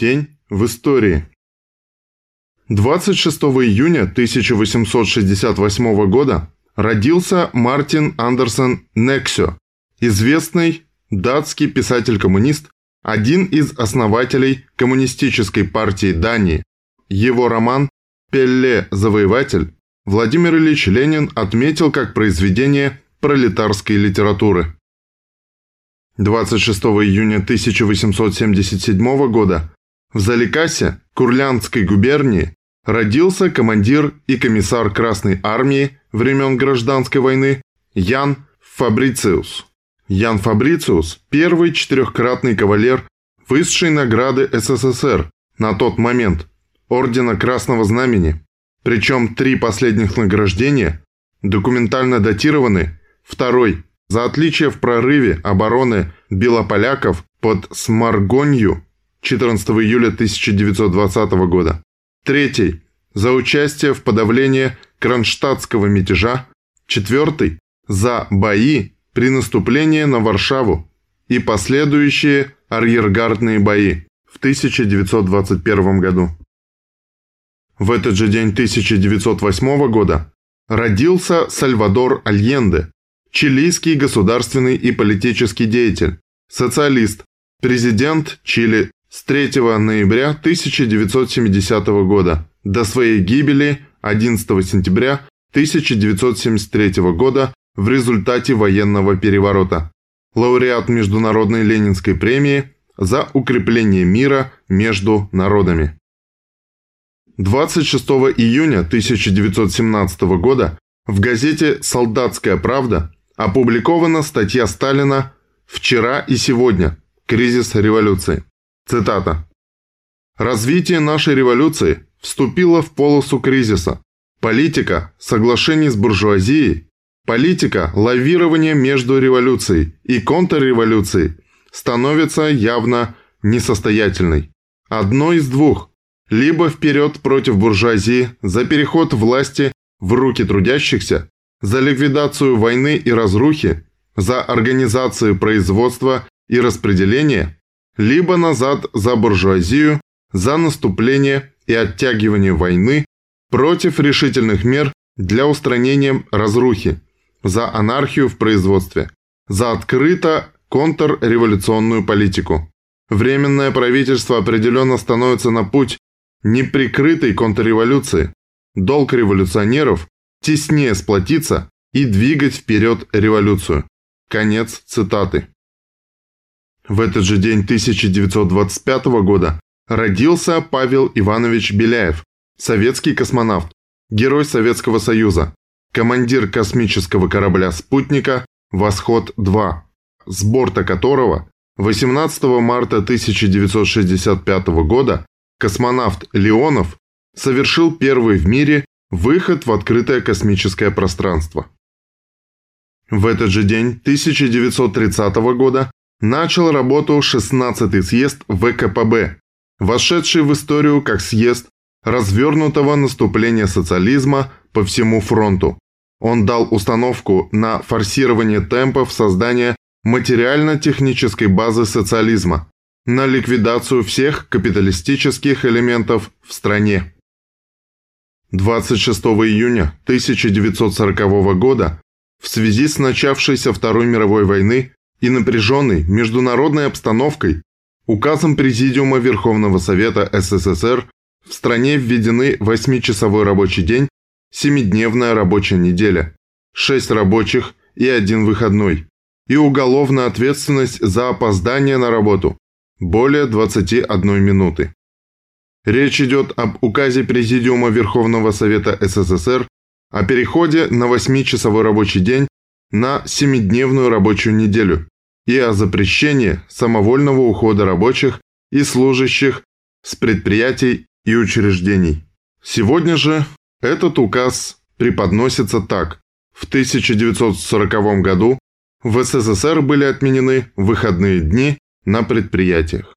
Тень в истории. 26 июня 1868 года родился Мартин Андерсон Нексё, известный датский писатель-коммунист, один из основателей Коммунистической партии Дании. Его роман «Пелле. Завоеватель» Владимир Ильич Ленин отметил как произведение пролетарской литературы. 26 июня 1877 года в Заликасе, Курлянской губернии, родился командир и комиссар Красной Армии времен Гражданской войны Ян Фабрициус. Ян Фабрициус – первый четырехкратный кавалер высшей награды СССР на тот момент – Ордена Красного Знамени. Причем три последних награждения документально датированы второй – за отличие в прорыве обороны белополяков под Сморгонью 14 июля 1920 года. Третий. За участие в подавлении Кронштадтского мятежа. Четвертый. За бои при наступлении на Варшаву и последующие арьергардные бои в 1921 году. В этот же день 1908 года родился Сальвадор Альенде, чилийский государственный и политический деятель, социалист, президент Чили с 3 ноября 1970 года до своей гибели 11 сентября 1973 года в результате военного переворота. Лауреат Международной Ленинской премии за укрепление мира между народами. 26 июня 1917 года в газете «Солдатская правда» опубликована статья Сталина «Вчера и сегодня. Кризис революции». Цитата. «Развитие нашей революции вступило в полосу кризиса. Политика соглашений с буржуазией, политика лавирования между революцией и контрреволюцией становится явно несостоятельной. Одно из двух. Либо вперед против буржуазии за переход власти в руки трудящихся, за ликвидацию войны и разрухи, за организацию производства и распределения – либо назад за буржуазию, за наступление и оттягивание войны против решительных мер для устранения разрухи, за анархию в производстве, за открыто контрреволюционную политику. Временное правительство определенно становится на путь неприкрытой контрреволюции. Долг революционеров – теснее сплотиться и двигать вперед революцию. Конец цитаты. В этот же день 1925 года родился Павел Иванович Беляев, советский космонавт, герой Советского Союза, командир космического корабля «Спутника» «Восход-2», с борта которого 18 марта 1965 года космонавт Леонов совершил первый в мире выход в открытое космическое пространство. В этот же день 1930 года начал работу 16-й съезд ВКПБ, вошедший в историю как съезд развернутого наступления социализма по всему фронту. Он дал установку на форсирование темпов создания материально-технической базы социализма, на ликвидацию всех капиталистических элементов в стране. 26 июня 1940 года в связи с начавшейся Второй мировой войной и напряженной международной обстановкой указом Президиума Верховного Совета СССР в стране введены 8-часовой рабочий день, 7-дневная рабочая неделя, 6 рабочих и один выходной, и уголовная ответственность за опоздание на работу более 21 минуты. Речь идет об указе Президиума Верховного Совета СССР о переходе на 8-часовой рабочий день на 7-дневную рабочую неделю и о запрещении самовольного ухода рабочих и служащих с предприятий и учреждений. Сегодня же этот указ преподносится так. В 1940 году в СССР были отменены выходные дни на предприятиях.